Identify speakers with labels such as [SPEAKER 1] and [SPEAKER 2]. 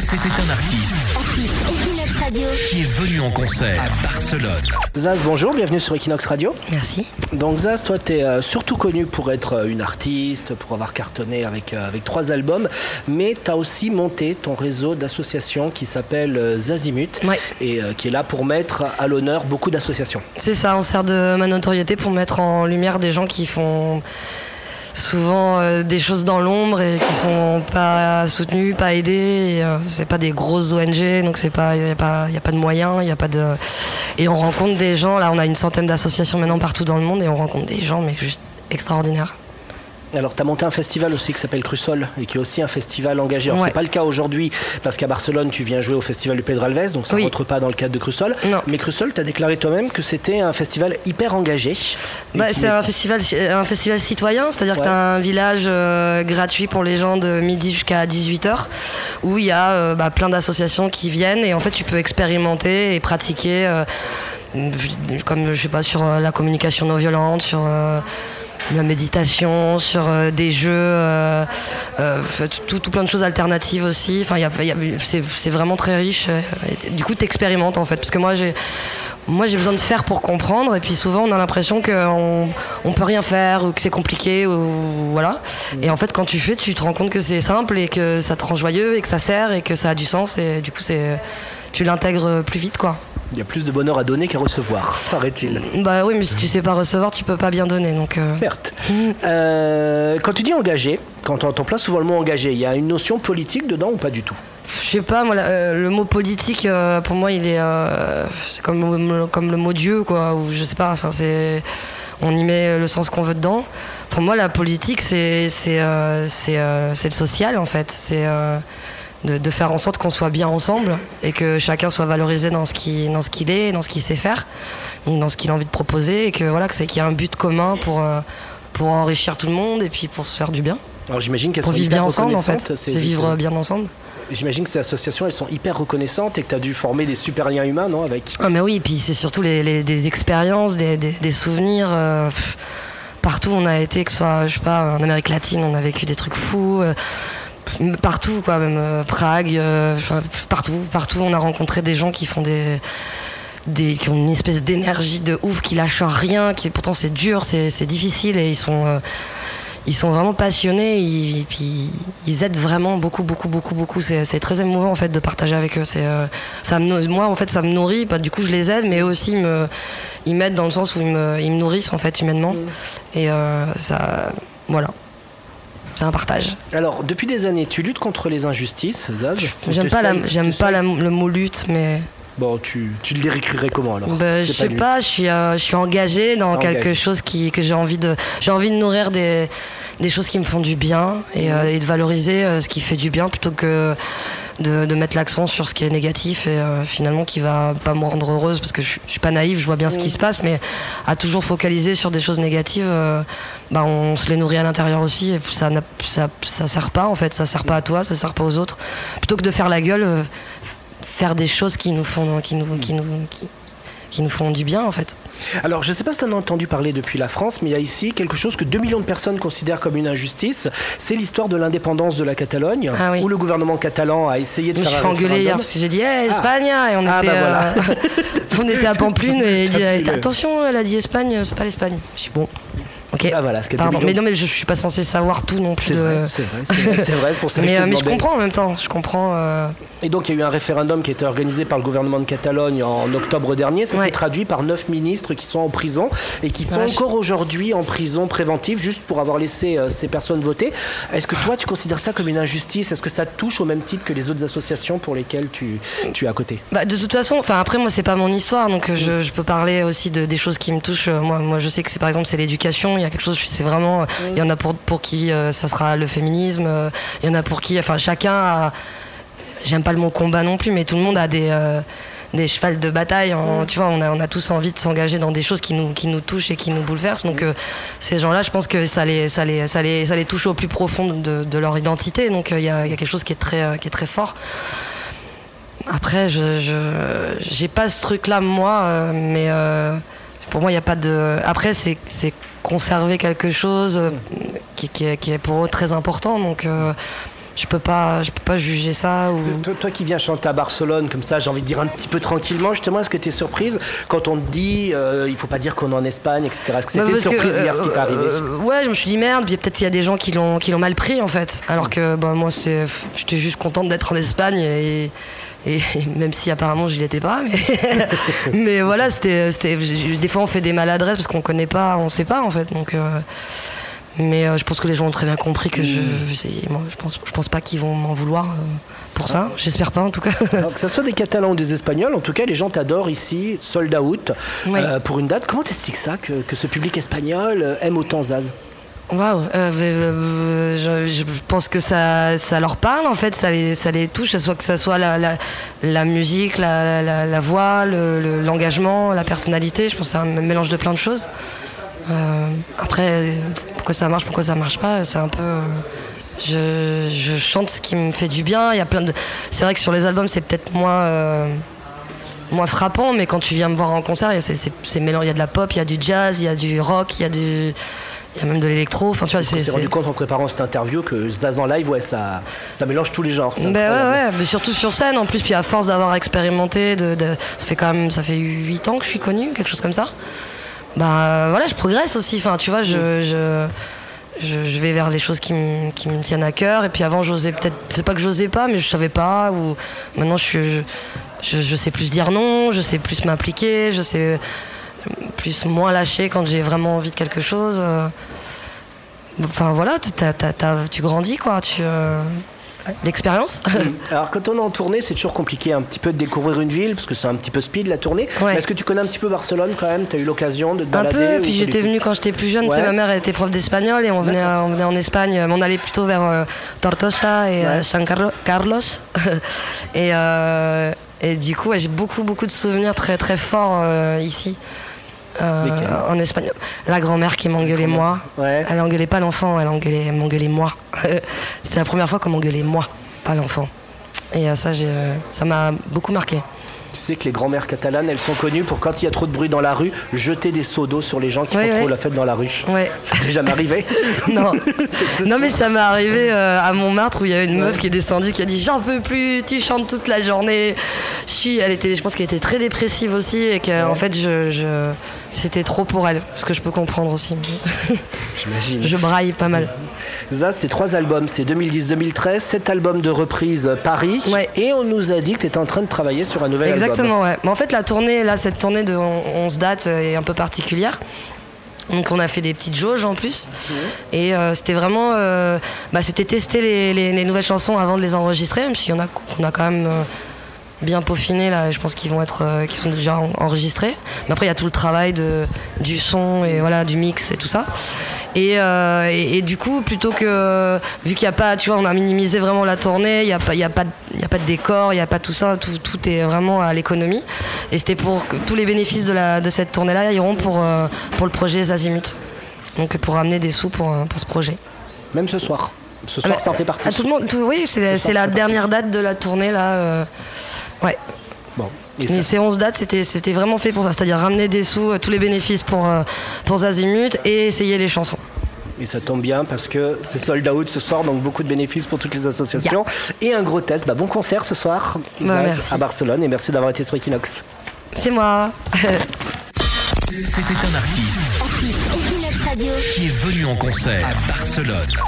[SPEAKER 1] C'est un artiste
[SPEAKER 2] Equinox Radio.
[SPEAKER 1] qui est venu en concert à Barcelone.
[SPEAKER 3] Zaz, bonjour, bienvenue sur Equinox Radio.
[SPEAKER 4] Merci.
[SPEAKER 3] Donc Zaz, toi, tu es surtout connue pour être euh, une artiste, pour avoir cartonné avec, euh, avec trois albums, mais tu as aussi monté ton réseau d'associations qui s'appelle euh, Zazimut
[SPEAKER 4] Ouais.
[SPEAKER 3] et euh, qui est là pour mettre à l'honneur beaucoup d'associations.
[SPEAKER 4] C'est ça, on sert de ma notoriété pour mettre en lumière des gens qui font souvent euh, des choses dans l'ombre et qui sont pas soutenus, pas aidés. Et, euh, c'est pas des grosses ONG, donc c'est pas, y a pas, y a pas de moyens, y a pas de. Et on rencontre des gens. Là, on a une centaine d'associations maintenant partout dans le monde et on rencontre des gens, mais juste extraordinaires.
[SPEAKER 3] Alors, tu as monté un festival aussi qui s'appelle Crussol et qui est aussi un festival engagé. Alors,
[SPEAKER 4] Ouais.
[SPEAKER 3] c'est pas le cas aujourd'hui parce qu'à Barcelone, tu viens jouer au festival du Pedro Alves, donc ça ne
[SPEAKER 4] Oui.
[SPEAKER 3] rentre pas dans le cadre de Crussol.
[SPEAKER 4] Non.
[SPEAKER 3] Mais Crussol, tu as déclaré toi-même que c'était un festival hyper engagé.
[SPEAKER 4] Bah, c'est un festival, un festival citoyen, c'est-à-dire
[SPEAKER 3] Ouais.
[SPEAKER 4] que tu as un village euh, gratuit pour les gens de midi jusqu'à 18h, où il y a euh, bah, plein d'associations qui viennent et en fait tu peux expérimenter et pratiquer, euh, comme je sais pas, sur euh, la communication non violente, sur euh, la méditation, sur euh, des jeux, euh, euh, tout, tout plein de choses alternatives aussi. Enfin, c'est vraiment très riche. du coup, tu expérimentes en fait, parce que moi j'ai moi, j'ai besoin de faire pour comprendre, et puis souvent, on a l'impression qu'on on peut rien faire, ou que c'est compliqué, ou voilà. Et en fait, quand tu fais, tu te rends compte que c'est simple, et que ça te rend joyeux, et que ça sert, et que ça a du sens, et du coup, c'est, tu l'intègres plus vite, quoi.
[SPEAKER 3] Il y a plus de bonheur à donner qu'à recevoir, paraît-il.
[SPEAKER 4] Bah oui, mais si tu sais pas recevoir, tu peux pas bien donner, donc. euh,
[SPEAKER 3] Certes. Euh, quand tu dis engagé, quand on emploie souvent le mot engagé, il y a une notion politique dedans ou pas du tout?
[SPEAKER 4] Je sais pas, moi, euh, le mot politique, euh, pour moi, il est, euh, c'est comme, comme le mot Dieu, quoi, ou je sais pas, enfin, c'est, on y met le sens qu'on veut dedans. Pour moi, la politique, c'est, c'est, c'est, le social, en fait. C'est de, de faire en sorte qu'on soit bien ensemble et que chacun soit valorisé dans ce qu'il, est, dans ce qu'il sait faire, dans ce qu'il a envie de proposer, et que voilà, que c'est qu'il y a un but commun pour, euh, pour enrichir tout le monde et puis pour se faire du bien,
[SPEAKER 3] Alors j'imagine qu'elles sont
[SPEAKER 4] vivre bien ensemble, en fait. C'est vivre bien ensemble.
[SPEAKER 3] J'imagine que ces associations, elles sont hyper reconnaissantes et que tu as dû former des super liens humains, non avec
[SPEAKER 4] Ah mais oui, et puis c'est surtout les, les- des expériences, des, des- des souvenirs. euh, pff, partout où on a été, que ce soit, je sais pas, en Amérique latine, on a vécu des trucs fous. euh, partout, quoi, même euh, Prague, euh, partout, partout, on a rencontré des gens qui font des, des qui ont une espèce d'énergie de ouf, qui lâchent rien, qui pourtant c'est dur, c'est c'est difficile et ils sont euh, ils sont vraiment passionnés ils- et puis ils aident vraiment beaucoup beaucoup beaucoup beaucoup. C'est c'est très émouvant en fait de partager avec eux. C'est euh, ça me moi en fait ça me nourrit bah, du coup je les aide mais eux aussi ils me ils m'aident dans le sens où ils me, ils me nourrissent en fait humainement. Et euh, ça voilà c'est un partage.
[SPEAKER 3] Alors, depuis des années, tu luttes contre les injustices, Zaz
[SPEAKER 4] j'aime pas la, j'aime pas la- le mot lutte mais
[SPEAKER 3] Bon, tu, tu le décrirais comment alors
[SPEAKER 4] Bah, je sais pas, je suis, euh, je suis engagée dans quelque chose qui, que j'ai envie de, j'ai envie de nourrir des, des choses qui me font du bien et, euh, et de valoriser euh, ce qui fait du bien plutôt que de, de mettre l'accent sur ce qui est négatif et euh, finalement qui va pas me rendre heureuse parce que je, je suis pas naïve, je vois bien ce qui se passe, mais à toujours focaliser sur des choses négatives, euh, bah, on se les nourrit à l'intérieur aussi et ça, ça, ça sert pas en fait, ça sert pas à toi, ça sert pas aux autres. Plutôt que de faire la gueule, euh, faire des choses qui nous font, qui nous, qui nous, qui, qui nous font du bien en fait.
[SPEAKER 3] Alors, je ne sais pas si tu en as entendu parler depuis la France, mais il y a ici quelque chose que 2 millions de personnes considèrent comme une injustice. C'est l'histoire de l'indépendance de la Catalogne,
[SPEAKER 4] Ah oui.
[SPEAKER 3] où le gouvernement catalan a essayé de
[SPEAKER 4] Je me
[SPEAKER 3] faire
[SPEAKER 4] suis
[SPEAKER 3] un
[SPEAKER 4] fait engueuler hier parce que j'ai dit hey, Espagne et on
[SPEAKER 3] Ah,
[SPEAKER 4] était,
[SPEAKER 3] bah voilà.
[SPEAKER 4] euh, on était à Pampelune et il dit
[SPEAKER 3] le-
[SPEAKER 4] attention elle a dit Espagne c'est pas l'Espagne. Je dis bon ok.
[SPEAKER 3] Ah, voilà, ce
[SPEAKER 4] Pardon mais non mais je suis pas censé savoir tout non plus
[SPEAKER 3] C'est
[SPEAKER 4] de.
[SPEAKER 3] vrai, c'est vrai, c'est vrai, c'est vrai, c'est pour ça que
[SPEAKER 4] mais,
[SPEAKER 3] je
[SPEAKER 4] euh, mais je comprends en même temps, je comprends. euh,
[SPEAKER 3] Et donc, il y a eu un référendum qui a été organisé par le gouvernement de Catalogne en octobre dernier. Ça
[SPEAKER 4] Ouais.
[SPEAKER 3] s'est traduit par neuf ministres qui sont en prison et qui sont
[SPEAKER 4] Vache.
[SPEAKER 3] encore aujourd'hui en prison préventive juste pour avoir laissé euh, ces personnes voter. Est-ce que toi, tu considères ça comme une injustice? Est-ce que ça te touche au même titre que les autres associations pour lesquelles tu, tu es à côté?
[SPEAKER 4] Bah, de toute façon, enfin après moi c'est pas mon histoire donc euh, je, je peux parler aussi de des choses qui me touchent. Euh, Moi, moi je sais que c'est par exemple c'est l'éducation. Il y a quelque chose, c'est vraiment, euh, il y en a pour pour qui euh, ça sera le féminisme. euh, Il y en a pour qui, enfin chacun a, j'aime pas le mot combat non plus, mais tout le monde a des des chevals de bataille. en- Tu vois, on a, on a tous envie de s'engager dans des choses qui nous, qui nous touchent et qui nous bouleversent. Donc, euh, ces gens-là, je pense que ça les, ça les, ça les, ça les touche au plus profond de, de leur identité. Donc, euh, il y, a, il y a quelque chose qui est très, euh, qui est très fort. Après, je, j'ai pas ce truc-là moi, mais pour moi, il n'y a pas de. Après, c'est conserver quelque chose euh, qui, qui est, qui est pour eux très important. Donc, euh, je peux pas, je peux pas juger ça. Ou...
[SPEAKER 3] Toi, toi qui viens chanter à Barcelone, comme ça, j'ai envie de dire un petit peu tranquillement, justement, est-ce que tu es surprise quand on te dit euh, il faut pas dire qu'on est en Espagne, etc. Est-ce que c'était
[SPEAKER 4] Bah,
[SPEAKER 3] une
[SPEAKER 4] parce que,
[SPEAKER 3] surprise hier ce qui t'est
[SPEAKER 4] euh,
[SPEAKER 3] arrivé?
[SPEAKER 4] euh, Ouais, je me suis dit merde, puis peut-être il y a des gens qui l'ont qui l'ont mal pris en fait. Alors que bah, moi, j'étais juste contente d'être en Espagne et, et- et même si apparemment je l'étais pas, mais, mais voilà, c'était, des fois on fait des maladresses parce qu'on connaît pas, on sait pas en fait. Donc, euh, mais euh, je pense que les gens ont très bien compris que je, c'est- moi, je pense, je pense pas qu'ils vont m'en vouloir euh, pour ça. J'espère pas en tout cas.
[SPEAKER 3] Alors, que ce soit des Catalans ou des Espagnols, en tout cas, les gens t'adorent ici, sold out,
[SPEAKER 4] Oui.
[SPEAKER 3] euh, pour une date. Comment t'expliques ça, que, que ce public espagnol aime autant Zaz?
[SPEAKER 4] Waouh, euh, euh, je, pense que ça, ça leur parle en fait, ça les, ça les touche, ce soit que ça soit la, la, musique, la, la, la voix, le- le- l'engagement, la personnalité. Je pense que c'est un mélange de plein de choses. Euh, après, pourquoi ça marche, pourquoi ça marche pas, c'est un peu. je, je chante ce qui me fait du bien. Il y a plein de. C'est vrai que sur les albums, c'est peut-être moins. moins frappant, mais quand tu viens me voir en concert, mélange- il y a de la pop, il y a du jazz, il y a du rock, il y a du, il y a même de l'électro. Enfin, tu vois, c'est.
[SPEAKER 3] rendu compte en préparant cette interview que Zaz en live, ouais, ça, ça mélange tous les genres.
[SPEAKER 4] Ben ouais, ouais, mais surtout sur scène en plus, puis à force d'avoir expérimenté, de, de- ça fait quand même, ça fait 8 ans que je suis connue, quelque chose comme ça. Bah voilà, je progresse aussi, enfin tu vois, je, je, je, je vais vers les choses qui me, qui tiennent à cœur, et puis avant j'osais peut-être, c'est pas que j'osais pas, mais je savais pas, ou maintenant je, suis- je, je, je sais plus dire non, je sais plus m'impliquer, je sais plus moins lâcher quand j'ai vraiment envie de quelque chose. euh. Enfin voilà, tu grandis quoi, tu... euh, L'expérience
[SPEAKER 3] Alors quand on est en tournée, c'est toujours compliqué un petit peu de découvrir une ville, parce que c'est un petit peu speed la tournée.
[SPEAKER 4] Ouais.
[SPEAKER 3] Est-ce que tu connais un petit peu Barcelone quand même? Tu as eu l'occasion de te
[SPEAKER 4] Un
[SPEAKER 3] balader
[SPEAKER 4] peu,
[SPEAKER 3] ou
[SPEAKER 4] puis j'étais venue quand j'étais plus jeune. Tu sais,
[SPEAKER 3] Ouais.
[SPEAKER 4] ma mère elle était prof d'espagnol et on venait, on venait en Espagne. mais On allait plutôt vers euh, Tortosa et euh,
[SPEAKER 3] Ouais.
[SPEAKER 4] San Carlo- Carlos. et, euh, et du coup, ouais, j'ai beaucoup, beaucoup de souvenirs très, très forts ici. Euh, en Espagne. La grand-mère qui m'engueulait moi.
[SPEAKER 3] Ouais.
[SPEAKER 4] Elle engueulait pas l'enfant, elle engueulait, m'engueulait moi. C'est la première fois qu'on m'engueulait moi, pas l'enfant. Et euh, ça, euh, ça m'a beaucoup marqué.
[SPEAKER 3] Tu sais que les grand-mères catalanes, elles sont connues pour quand il y a trop de bruit dans la rue, jeter des seaux d'eau sur les gens qui font trop la fête dans la rue.
[SPEAKER 4] Ouais.
[SPEAKER 3] Ça t'est jamais arrivé
[SPEAKER 4] Non, non mais ça m'est arrivé euh, à Montmartre où il y a une meuf qui est descendue qui a dit j'en peux plus, tu chantes toute la journée. Je suis, elle était, je pense qu'elle était très dépressive aussi et que en fait je, je- c'était trop pour elle, ce que je peux comprendre aussi.
[SPEAKER 3] J'imagine.
[SPEAKER 4] Je braille pas mal.
[SPEAKER 3] Zaz, c'est trois albums, c'est 2010-2013, sept albums de reprise euh, Paris.
[SPEAKER 4] Ouais.
[SPEAKER 3] Et on nous a dit que tu étais en train de travailler sur un nouvel album.
[SPEAKER 4] Exactement, ouais. Mais en fait la tournée, là cette tournée de 11 dates euh, est un peu particulière. Donc on a fait des petites jauges en plus. Et euh, c'était vraiment... euh, bah, c'était tester les, les- les nouvelles chansons avant de les enregistrer, même s'il y en a qu'on a quand même euh, bien peaufiné là. Je pense qu'ils vont être... qu'ils sont déjà en- enregistrés. Mais après il y a tout le travail de, du son et voilà, du mix et tout ça. Et, euh, et, et du coup, plutôt que... Vu qu'il n'y a pas... Tu vois, on a minimisé vraiment la tournée. Il n'y a, pas- y a, pas y a pas de décor, il n'y a pas tout ça. Tout, tout est vraiment à l'économie. Et c'était pour que tous les bénéfices de, la, de cette tournée-là iront pour, euh, pour le projet Zazimut. Donc pour ramener des sous pour, euh, pour ce projet.
[SPEAKER 3] Même ce soir. Ce
[SPEAKER 4] Ah
[SPEAKER 3] soir,
[SPEAKER 4] bah,
[SPEAKER 3] ça en fait partie.
[SPEAKER 4] à tout le monde, tout- oui, c'est la dernière date de la tournée là. euh, ouais.
[SPEAKER 3] Bon. Et
[SPEAKER 4] Mais
[SPEAKER 3] ça-
[SPEAKER 4] ces 11 dates, c'était vraiment fait pour ça, c'est-à-dire ramener des sous, tous les bénéfices pour, pour Zazimut et essayer les chansons.
[SPEAKER 3] Et ça tombe bien parce que c'est sold out ce soir, donc beaucoup de bénéfices pour toutes les associations. Et un gros test. Bah, bon concert ce soir
[SPEAKER 4] Bah,
[SPEAKER 3] à Barcelone et merci d'avoir été sur Equinox.
[SPEAKER 4] C'est moi.
[SPEAKER 1] C'est un artiste
[SPEAKER 2] Artiste Equinox Radio.
[SPEAKER 1] qui est venu en concert à Barcelone.